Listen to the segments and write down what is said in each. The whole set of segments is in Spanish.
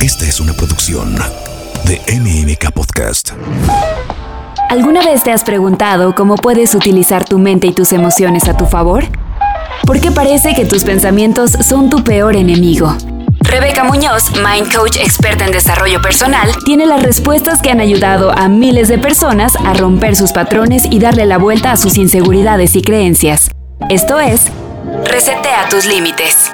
Esta es una producción de MMK Podcast. ¿Alguna vez te has preguntado cómo puedes utilizar tu mente y tus emociones a tu favor? Porque parece que tus pensamientos son tu peor enemigo. Rebeca Muñoz, Mind Coach experta en desarrollo personal, tiene las respuestas que han ayudado a miles de personas a romper sus patrones y darle la vuelta a sus inseguridades y creencias. Esto es, Resetea tus límites.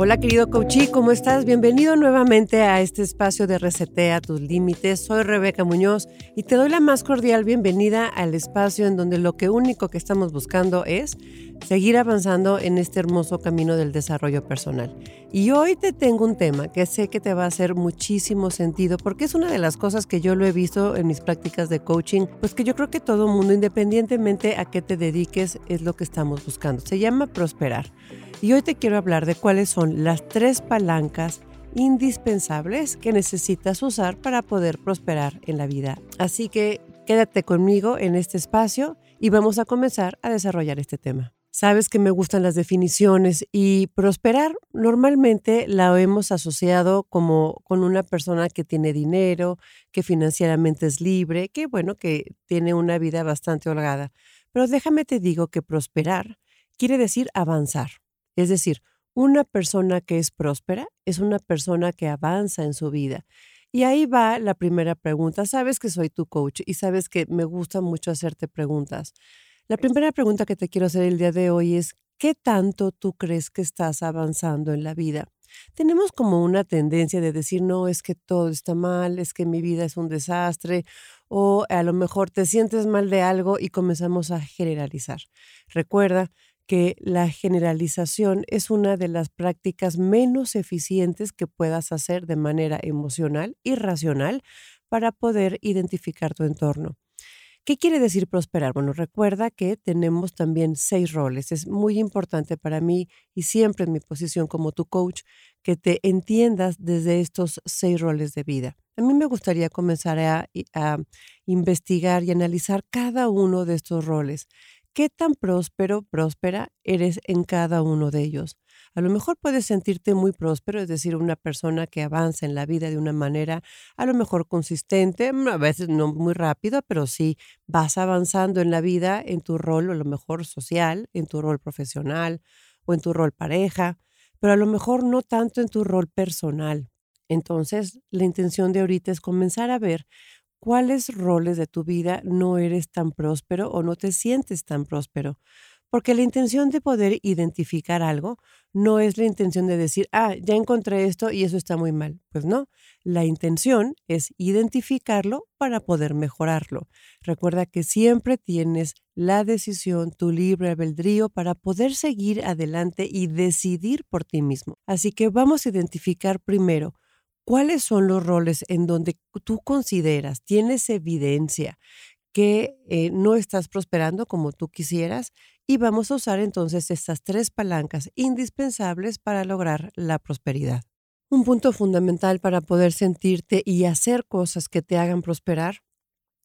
Hola querido coachí, ¿cómo estás? Bienvenido nuevamente a este espacio de Resetea tus límites. Soy Rebeca Muñoz y te doy la más cordial bienvenida al espacio en donde lo que único que estamos buscando es seguir avanzando en este hermoso camino del desarrollo personal. Y hoy te tengo un tema que sé que te va a hacer muchísimo sentido porque es una de las cosas que yo lo he visto en mis prácticas de coaching, pues que yo creo que todo mundo, independientemente a qué te dediques, es lo que estamos buscando. Se llama prosperar. Y hoy te quiero hablar de cuáles son las tres palancas indispensables que necesitas usar para poder prosperar en la vida. Así que quédate conmigo en este espacio y vamos a comenzar a desarrollar este tema. Sabes que me gustan las definiciones y prosperar normalmente la hemos asociado como con una persona que tiene dinero, que financieramente es libre, que bueno, que tiene una vida bastante holgada. Pero déjame te digo que prosperar quiere decir avanzar. Es decir, una persona que es próspera es una persona que avanza en su vida. Y ahí va la primera pregunta. Sabes que soy tu coach y sabes que me gusta mucho hacerte preguntas. La primera pregunta que te quiero hacer el día de hoy es, ¿qué tanto tú crees que estás avanzando en la vida? Tenemos como una tendencia de decir, no, es que todo está mal, es que mi vida es un desastre, o a lo mejor te sientes mal de algo y comenzamos a generalizar. Recuerda que la generalización es una de las prácticas menos eficientes que puedas hacer de manera emocional y racional para poder identificar tu entorno. ¿Qué quiere decir prosperar? Bueno, recuerda que tenemos también seis roles. Es muy importante para mí y siempre en mi posición como tu coach que te entiendas desde estos seis roles de vida. A mí me gustaría comenzar a, a investigar y analizar cada uno de estos roles qué tan próspero, próspera eres en cada uno de ellos. A lo mejor puedes sentirte muy próspero, es decir, una persona que avanza en la vida de una manera a lo mejor consistente, mm, a veces no muy rápido, pero sí vas avanzando en la vida en tu rol, a lo mejor social, en tu rol profesional o en tu rol pareja, pero a lo mejor no tanto en tu rol personal. Entonces, la intención de ahorita es comenzar a ver cuáles roles de tu vida no eres tan próspero o no te sientes tan próspero. Porque la intención de poder identificar algo no es la intención de decir, ah, ya encontré esto y eso está muy mal. Pues no, la intención es identificarlo para poder mejorarlo. Recuerda que siempre tienes la decisión, tu libre albedrío para poder seguir adelante y decidir por ti mismo. Así que vamos a identificar primero ¿Cuáles son los roles en donde tú consideras, tienes evidencia que eh, no estás prosperando como tú quisieras? Y vamos a usar entonces estas tres palancas indispensables para lograr la prosperidad. Un punto fundamental para poder sentirte y hacer cosas que te hagan prosperar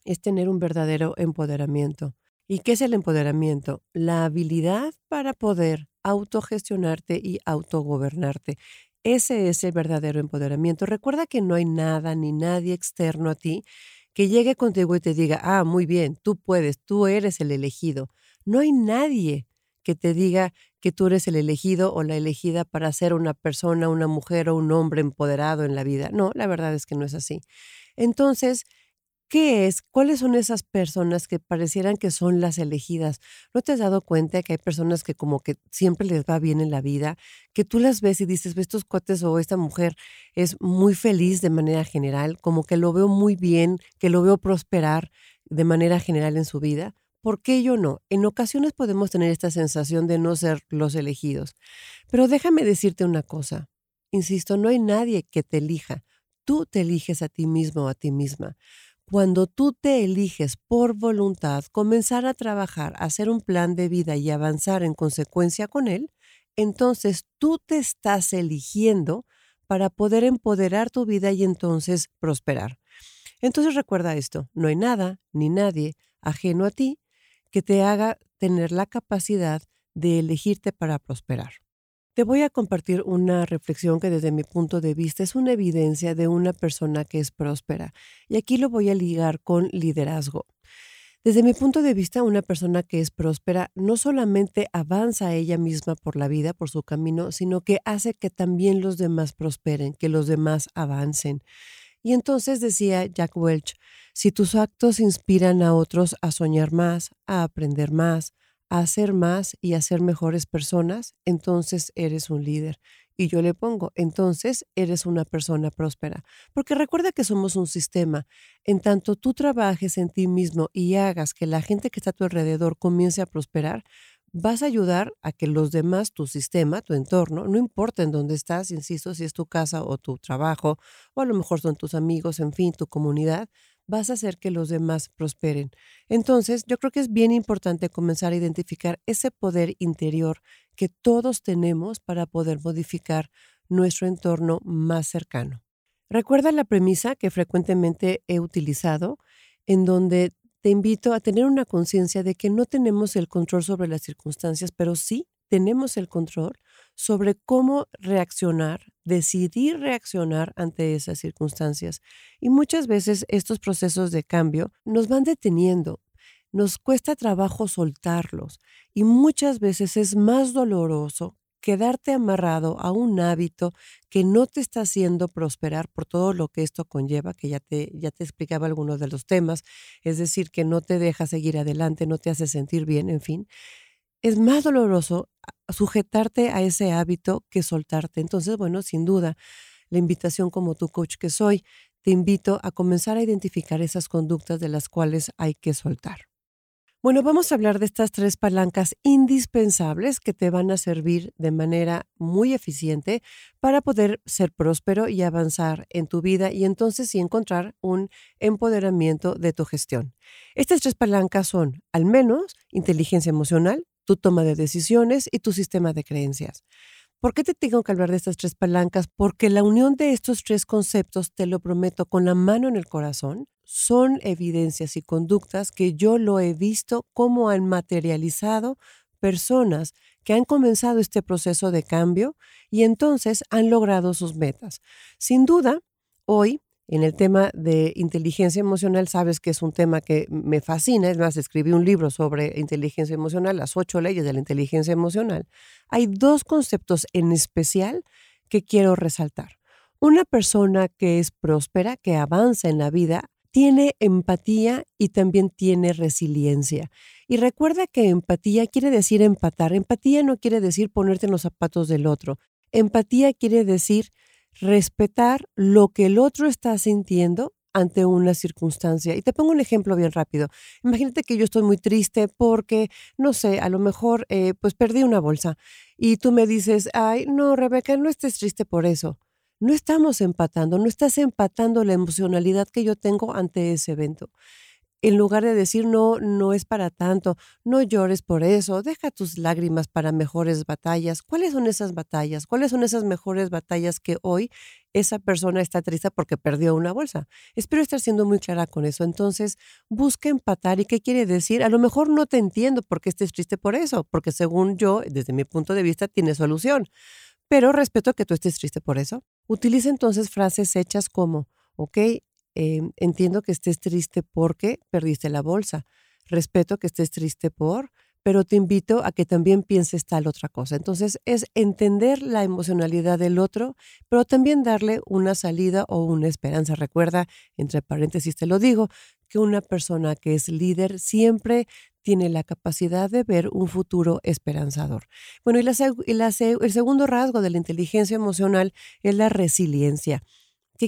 es tener un verdadero empoderamiento. ¿Y qué es el empoderamiento? La habilidad para poder autogestionarte y autogobernarte. Ese es el verdadero empoderamiento. Recuerda que no hay nada ni nadie externo a ti que llegue contigo y te diga, ah, muy bien, tú puedes, tú eres el elegido. No hay nadie que te diga que tú eres el elegido o la elegida para ser una persona, una mujer o un hombre empoderado en la vida. No, la verdad es que no es así. Entonces, ¿Qué es? ¿Cuáles son esas personas que parecieran que son las elegidas? ¿No te has dado cuenta que hay personas que como que siempre les va bien en la vida, que tú las ves y dices, estos cuates o esta mujer es muy feliz de manera general, como que lo veo muy bien, que lo veo prosperar de manera general en su vida? ¿Por qué yo no? En ocasiones podemos tener esta sensación de no ser los elegidos. Pero déjame decirte una cosa. Insisto, no hay nadie que te elija. Tú te eliges a ti mismo o a ti misma. Cuando tú te eliges por voluntad comenzar a trabajar, hacer un plan de vida y avanzar en consecuencia con él, entonces tú te estás eligiendo para poder empoderar tu vida y entonces prosperar. Entonces recuerda esto, no hay nada ni nadie ajeno a ti que te haga tener la capacidad de elegirte para prosperar. Te voy a compartir una reflexión que desde mi punto de vista es una evidencia de una persona que es próspera. Y aquí lo voy a ligar con liderazgo. Desde mi punto de vista, una persona que es próspera no solamente avanza ella misma por la vida, por su camino, sino que hace que también los demás prosperen, que los demás avancen. Y entonces decía Jack Welch, si tus actos inspiran a otros a soñar más, a aprender más, a hacer más y a ser mejores personas, entonces eres un líder. Y yo le pongo, entonces eres una persona próspera. Porque recuerda que somos un sistema. En tanto tú trabajes en ti mismo y hagas que la gente que está a tu alrededor comience a prosperar, vas a ayudar a que los demás, tu sistema, tu entorno, no importa en dónde estás, insisto, si es tu casa o tu trabajo, o a lo mejor son tus amigos, en fin, tu comunidad, vas a hacer que los demás prosperen. Entonces, yo creo que es bien importante comenzar a identificar ese poder interior que todos tenemos para poder modificar nuestro entorno más cercano. Recuerda la premisa que frecuentemente he utilizado, en donde te invito a tener una conciencia de que no tenemos el control sobre las circunstancias, pero sí tenemos el control sobre cómo reaccionar, decidir reaccionar ante esas circunstancias. Y muchas veces estos procesos de cambio nos van deteniendo, nos cuesta trabajo soltarlos y muchas veces es más doloroso quedarte amarrado a un hábito que no te está haciendo prosperar por todo lo que esto conlleva, que ya te, ya te explicaba algunos de los temas, es decir, que no te deja seguir adelante, no te hace sentir bien, en fin es más doloroso sujetarte a ese hábito que soltarte. Entonces, bueno, sin duda, la invitación como tu coach que soy, te invito a comenzar a identificar esas conductas de las cuales hay que soltar. Bueno, vamos a hablar de estas tres palancas indispensables que te van a servir de manera muy eficiente para poder ser próspero y avanzar en tu vida y entonces sí encontrar un empoderamiento de tu gestión. Estas tres palancas son, al menos, inteligencia emocional, tu toma de decisiones y tu sistema de creencias. ¿Por qué te tengo que hablar de estas tres palancas? Porque la unión de estos tres conceptos, te lo prometo, con la mano en el corazón, son evidencias y conductas que yo lo he visto cómo han materializado personas que han comenzado este proceso de cambio y entonces han logrado sus metas. Sin duda, hoy en el tema de inteligencia emocional, sabes que es un tema que me fascina. Es más, escribí un libro sobre inteligencia emocional, las ocho leyes de la inteligencia emocional. Hay dos conceptos en especial que quiero resaltar. Una persona que es próspera, que avanza en la vida, tiene empatía y también tiene resiliencia. Y recuerda que empatía quiere decir empatar. Empatía no quiere decir ponerte en los zapatos del otro. Empatía quiere decir respetar lo que el otro está sintiendo ante una circunstancia. Y te pongo un ejemplo bien rápido. Imagínate que yo estoy muy triste porque, no sé, a lo mejor eh, pues perdí una bolsa y tú me dices, ay, no, Rebeca, no estés triste por eso. No estamos empatando, no estás empatando la emocionalidad que yo tengo ante ese evento en lugar de decir, no, no es para tanto, no llores por eso, deja tus lágrimas para mejores batallas. ¿Cuáles son esas batallas? ¿Cuáles son esas mejores batallas que hoy esa persona está triste porque perdió una bolsa? Espero estar siendo muy clara con eso. Entonces, busca empatar. ¿Y qué quiere decir? A lo mejor no te entiendo por qué estés triste por eso, porque según yo, desde mi punto de vista, tiene solución. Pero respeto que tú estés triste por eso. Utiliza entonces frases hechas como, ok, Em, entiendo que estés triste porque perdiste la bolsa. Respeto que estés triste por, pero te invito a que también pienses tal otra cosa. Entonces es entender la emocionalidad del otro, pero también darle una salida o una esperanza. Recuerda, entre paréntesis te lo digo, que una persona que es líder siempre tiene la capacidad de ver un futuro esperanzador. Bueno, y, el segundo rasgo de la inteligencia emocional es la resiliencia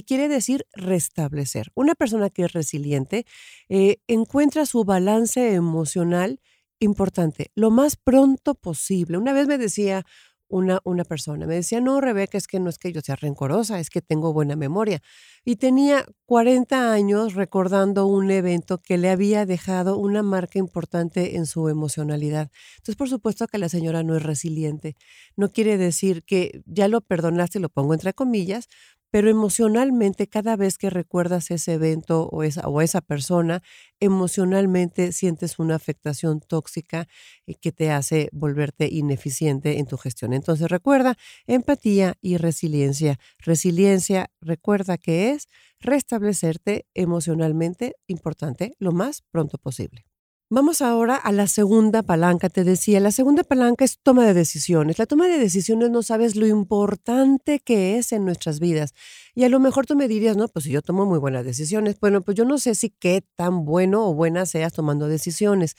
quiere decir restablecer. Una persona que es resiliente eh, encuentra su balance emocional importante lo más pronto posible. Una vez me decía una, una persona. Me decía, no, Rebeca, es que no es que yo sea rencorosa, es que tengo buena memoria. Y tenía 40 años recordando un evento que le había dejado una marca importante en su emocionalidad. Entonces, por supuesto que la señora no es resiliente. No quiere decir que ya lo perdonaste, lo pongo entre comillas, pero emocionalmente cada vez que recuerdas ese evento o esa, o esa persona, emocionalmente sientes una afectación tóxica eh, que te hace volverte ineficiente en tu gestión. Entonces recuerda empatía y resiliencia. Resiliencia, recuerda que es restablecerte emocionalmente importante lo más pronto posible. Vamos ahora a la segunda palanca. Te decía, la segunda palanca es toma de decisiones. La toma de decisiones no sabes lo importante que es en nuestras vidas. Y a lo mejor tú me dirías, no, pues si yo tomo muy buenas decisiones. Bueno, pues yo no sé si qué tan bueno o buena seas tomando decisiones.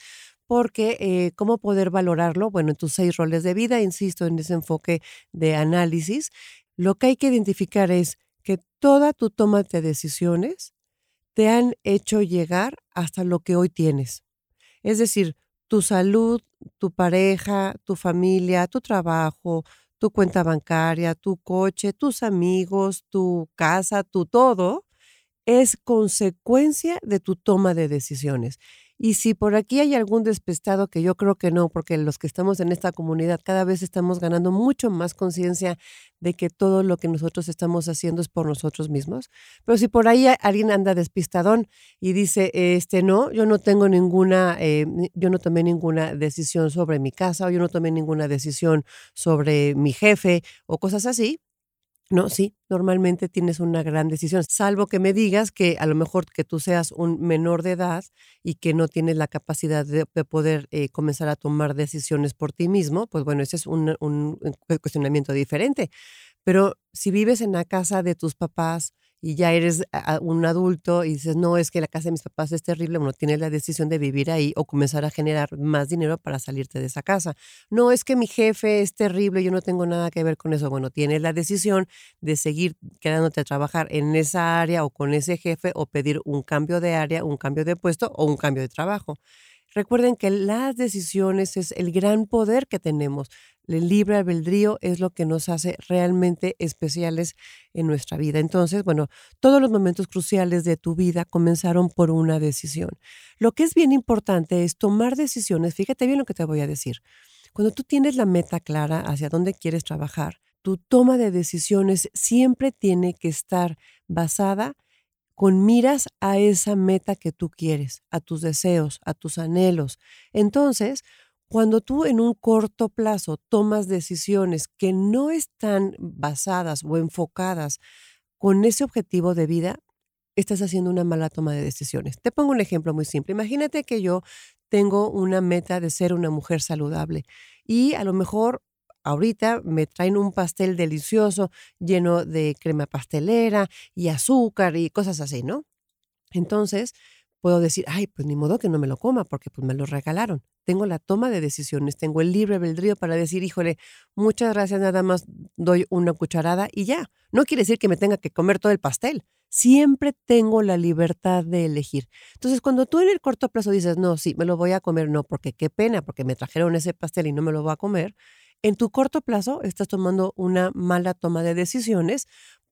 Porque, eh, ¿cómo poder valorarlo? Bueno, en tus seis roles de vida, insisto en ese enfoque de análisis, lo que hay que identificar es que toda tu toma de decisiones te han hecho llegar hasta lo que hoy tienes. Es decir, tu salud, tu pareja, tu familia, tu trabajo, tu cuenta bancaria, tu coche, tus amigos, tu casa, tu todo, es consecuencia de tu toma de decisiones. Y si por aquí hay algún despestado, que yo creo que no, porque los que estamos en esta comunidad cada vez estamos ganando mucho más conciencia de que todo lo que nosotros estamos haciendo es por nosotros mismos. Pero si por ahí alguien anda despistadón y dice, este, no, yo no tengo ninguna, eh, yo no tomé ninguna decisión sobre mi casa o yo no tomé ninguna decisión sobre mi jefe o cosas así, no, sí, normalmente tienes una gran decisión, salvo que me digas que a lo mejor que tú seas un menor de edad y que no tienes la capacidad de, poder eh, comenzar a tomar decisiones por ti mismo, pues bueno, ese es un, un cuestionamiento diferente. Pero si vives en la casa de tus papás, y ya eres un adulto y dices, no, es que la casa de mis papás es terrible, bueno, tienes la decisión de vivir ahí o comenzar a generar más dinero para salirte de esa casa. No, es que mi jefe es terrible, yo no tengo nada que ver con eso. Bueno, tienes la decisión de seguir quedándote a trabajar en esa área o con ese jefe o pedir un cambio de área, un cambio de puesto o un cambio de trabajo. Recuerden que las decisiones es el gran poder que tenemos. El libre albedrío es lo que nos hace realmente especiales en nuestra vida. Entonces, bueno, todos los momentos cruciales de tu vida comenzaron por una decisión. Lo que es bien importante es tomar decisiones. Fíjate bien lo que te voy a decir. Cuando tú tienes la meta clara hacia dónde quieres trabajar, tu toma de decisiones siempre tiene que estar basada con miras a esa meta que tú quieres, a tus deseos, a tus anhelos. Entonces, cuando tú en un corto plazo tomas decisiones que no están basadas o enfocadas con ese objetivo de vida, estás haciendo una mala toma de decisiones. Te pongo un ejemplo muy simple. Imagínate que yo tengo una meta de ser una mujer saludable y a lo mejor ahorita me traen un pastel delicioso lleno de crema pastelera y azúcar y cosas así, ¿no? Entonces, puedo decir, ay, pues ni modo que no me lo coma porque pues me lo regalaron. Tengo la toma de decisiones, tengo el libre albedrío para decir, híjole, muchas gracias, nada más doy una cucharada y ya. No quiere decir que me tenga que comer todo el pastel. Siempre tengo la libertad de elegir. Entonces, cuando tú en el corto plazo dices, no, sí, me lo voy a comer, no, porque qué pena, porque me trajeron ese pastel y no me lo voy a comer, en tu corto plazo estás tomando una mala toma de decisiones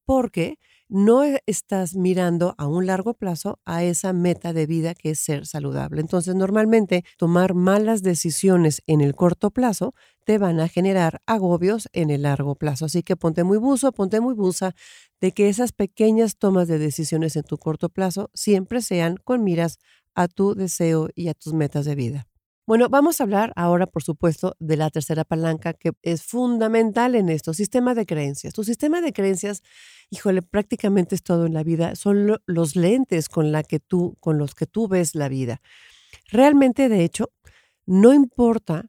porque no e, estás mirando a un largo plazo a esa meta de vida que es ser saludable. Entonces, normalmente tomar malas decisiones en el corto plazo te van a generar agobios en el largo plazo. Así que ponte muy buzo, ponte muy buza de que esas pequeñas tomas de decisiones en tu corto plazo siempre sean con miras a tu deseo y a tus metas de vida. Bueno, vamos a hablar ahora, por supuesto, de la tercera palanca que es fundamental en esto, sistema de creencias. Tu sistema de creencias, híjole, prácticamente es todo en la vida, son los lentes con, la que tú, con los que tú ves la vida. Realmente, de hecho, no importa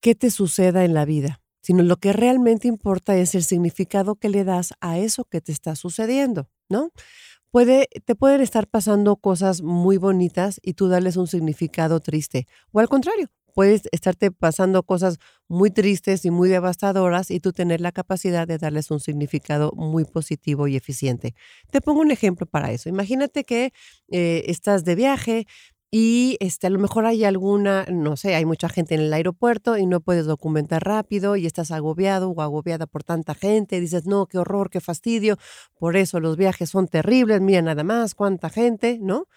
qué te suceda en la vida, sino lo que realmente importa es el significado que le das a eso que te está sucediendo, ¿no? Te pueden estar pasando cosas muy bonitas y tú darles un significado triste. O al contrario, puedes estarte pasando cosas muy tristes y muy devastadoras y tú tener la capacidad de darles un significado muy positivo y eficiente. Te pongo un ejemplo para eso. Imagínate que eh, estás de viaje, y este, a lo mejor hay alguna, no sé, hay mucha gente en el aeropuerto y no puedes documentar rápido y estás agobiado o agobiada por tanta gente. Dices, no, qué horror, qué fastidio. Por eso los viajes son terribles. Mira nada más, cuánta gente, ¿no?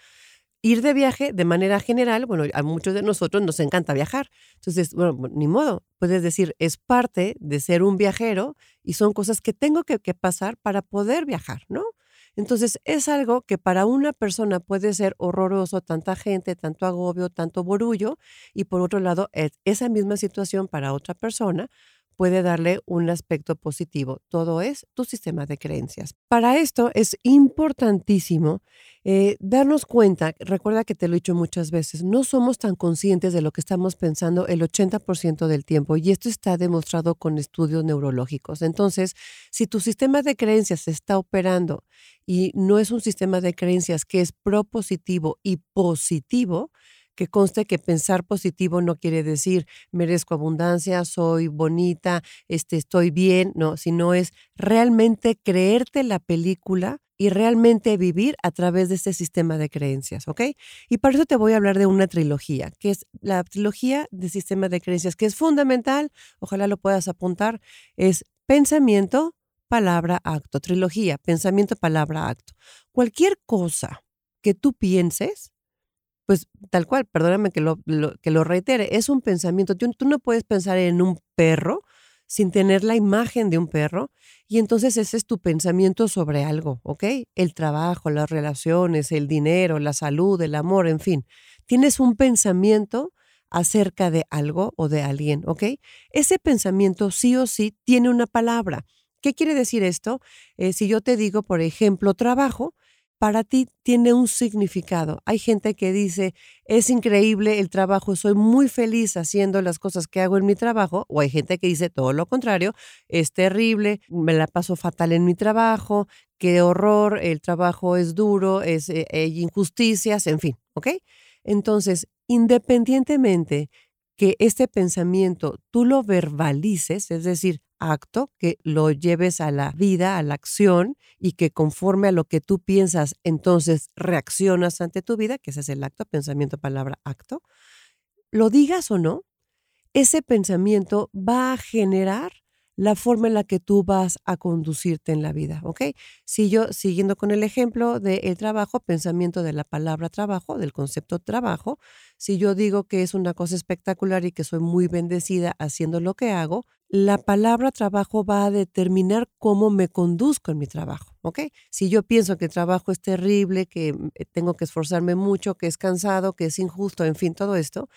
ir de viaje de manera general, bueno, a muchos de nosotros nos encanta viajar. Entonces, bueno, ni modo, puedes decir, es parte de ser un viajero y son cosas que tengo que pasar para poder viajar, ¿no? Entonces, es algo que para una persona puede ser horroroso, tanta gente, tanto agobio, tanto borullo, y por otro lado, esa misma situación para otra persona puede darle un aspecto positivo. Todo es tu sistema de creencias. Para esto es importantísimo eh, darnos cuenta, recuerda que te lo he dicho muchas veces, no somos tan conscientes de lo que estamos pensando el 80% del tiempo y esto está demostrado con estudios neurológicos. Entonces, si tu sistema de creencias está operando y no es un sistema de creencias que es propositivo y positivo, que conste que pensar positivo no quiere decir merezco abundancia, soy bonita, este, estoy bien, no, sino es realmente creerte la película y realmente vivir a través de este sistema de creencias, ¿ok? Y para eso te voy a hablar de una trilogía, que es la trilogía de sistema de creencias, que es fundamental, ojalá lo puedas apuntar, es pensamiento, palabra, acto, trilogía, pensamiento, palabra, acto. Cualquier cosa que tú pienses, pues tal cual, perdóname que lo, que lo reitere, es un pensamiento. Tú, tú, no puedes pensar en un perro sin tener la imagen de un perro y entonces ese es tu pensamiento sobre algo, ¿ok? El trabajo, las relaciones, el dinero, la salud, el amor, en fin. Tienes un pensamiento acerca de algo o de alguien, ¿ok? Ese pensamiento sí o sí tiene una palabra. ¿Qué quiere decir esto? Eh, si yo te digo, por ejemplo, trabajo, para ti tiene un significado. Hay gente que dice, es increíble el trabajo, soy muy feliz haciendo las cosas que hago en mi trabajo, o hay gente que dice todo lo contrario, es terrible, me la paso fatal en mi trabajo, qué horror, el trabajo es duro, es, eh, injusticias, en fin, ¿ok? Entonces, independientemente que este pensamiento tú lo verbalices, es decir, acto, que lo lleves a la vida, a la acción y que conforme a lo que tú piensas, entonces reaccionas ante tu vida, que ese es el acto, pensamiento, palabra, acto, lo digas o no, ese pensamiento va a generar la forma en la que tú vas a conducirte en la vida, ¿ok? Si yo, siguiendo con el ejemplo del trabajo, pensamiento de la palabra trabajo, del concepto trabajo, si yo digo que es una cosa espectacular y que soy muy bendecida haciendo lo que hago, la palabra trabajo va a determinar cómo me conduzco en mi trabajo, ¿ok? Si yo pienso que el trabajo es terrible, que eh, tengo que esforzarme mucho, que es cansado, que es injusto, en fin, todo esto,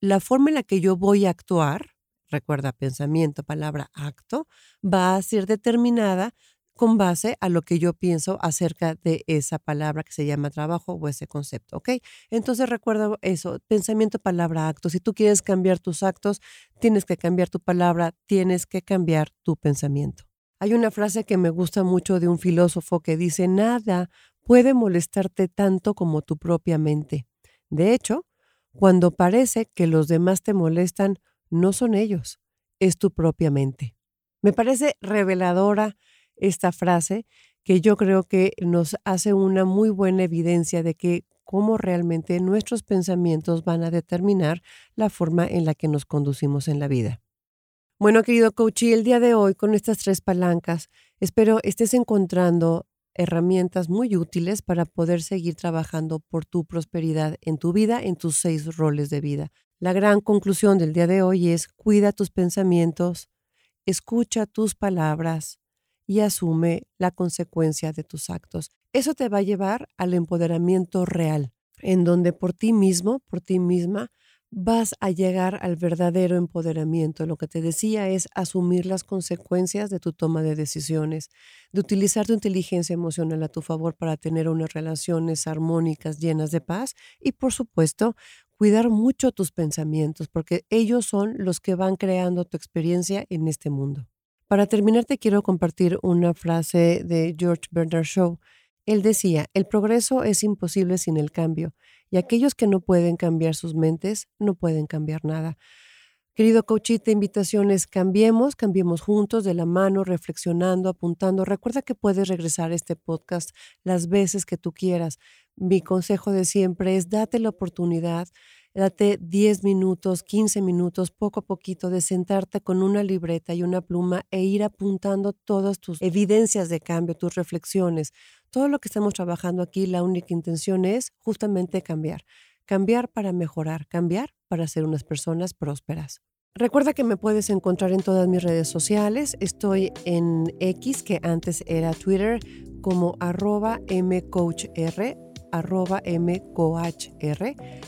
la forma en la que yo voy a actuar recuerda, pensamiento, palabra, acto, va a ser determinada con base a lo que yo pienso acerca de esa palabra que se llama trabajo o ese concepto, ¿ok? Entonces recuerda eso, pensamiento, palabra, acto. Si tú quieres cambiar tus actos, tienes que cambiar tu palabra, tienes que cambiar tu pensamiento. Hay una frase que me gusta mucho de un filósofo que dice, nada puede molestarte tanto como tu propia mente. De hecho, cuando parece que los demás te molestan, no son ellos, es tu propia mente. Me parece reveladora esta frase que yo creo que nos hace una muy buena evidencia de que cómo realmente nuestros pensamientos van a determinar la forma en la que nos conducimos en la vida. Bueno, querido coach, el día de hoy con estas tres palancas, espero estés encontrando herramientas muy útiles para poder seguir trabajando por tu prosperidad en tu vida, en tus seis roles de vida. La gran conclusión del día de hoy es cuida tus pensamientos, escucha tus palabras y asume la consecuencia de tus actos. Eso te va a llevar al empoderamiento real, en donde por ti mismo, por ti misma, vas a llegar al verdadero empoderamiento. Lo que te decía es asumir las consecuencias de tu toma de decisiones, de utilizar tu inteligencia emocional a tu favor para tener unas relaciones armónicas llenas de paz y, por supuesto, cuidar mucho tus pensamientos, porque ellos son los que van creando tu experiencia en este mundo. Para terminar, te quiero compartir una frase de George Bernard Shaw. Él decía, el progreso es imposible sin el cambio, y aquellos que no pueden cambiar sus mentes no pueden cambiar nada. Querido coachita, invitaciones, cambiemos, cambiemos juntos, de la mano, reflexionando, apuntando. Recuerda que puedes regresar a este podcast las veces que tú quieras. Mi consejo de siempre es date la oportunidad Date 10 minutos, 15 minutos, poco a poquito, de sentarte con una libreta y una pluma e ir apuntando todas tus evidencias de cambio, tus reflexiones. Todo lo que estamos trabajando aquí, la única intención es justamente cambiar. Cambiar para mejorar, cambiar para ser unas personas prósperas. Recuerda que me puedes encontrar en todas mis redes sociales. Estoy en X, que antes era Twitter, como arroba mcoachr arroba mcohr.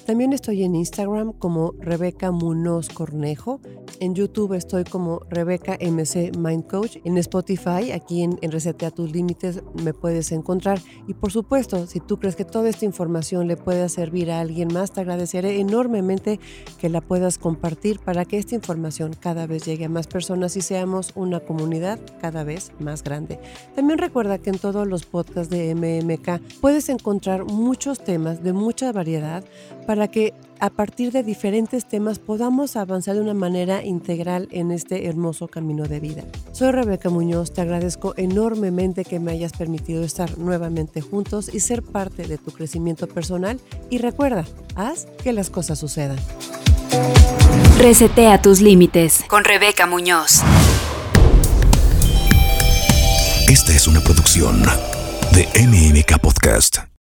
También estoy en Instagram como Rebeca Munoz Cornejo. En YouTube estoy como Rebeca MC Mind Coach. En Spotify, aquí en, en Resetea tus Límites, me puedes encontrar. Y por supuesto, si tú crees que toda esta información le pueda servir a alguien más, te agradeceré enormemente que la puedas compartir para que esta información cada vez llegue a más personas y seamos una comunidad cada vez más grande. También recuerda que en todos los podcasts de MMK puedes encontrar muchos temas de mucha variedad para que a partir de diferentes temas podamos avanzar de una manera integral en este hermoso camino de vida. Soy Rebeca Muñoz, te agradezco enormemente que me hayas permitido estar nuevamente juntos y ser parte de tu crecimiento personal y recuerda, haz que las cosas sucedan. Resetea tus límites con Rebeca Muñoz. Esta es una producción de MMK Podcast.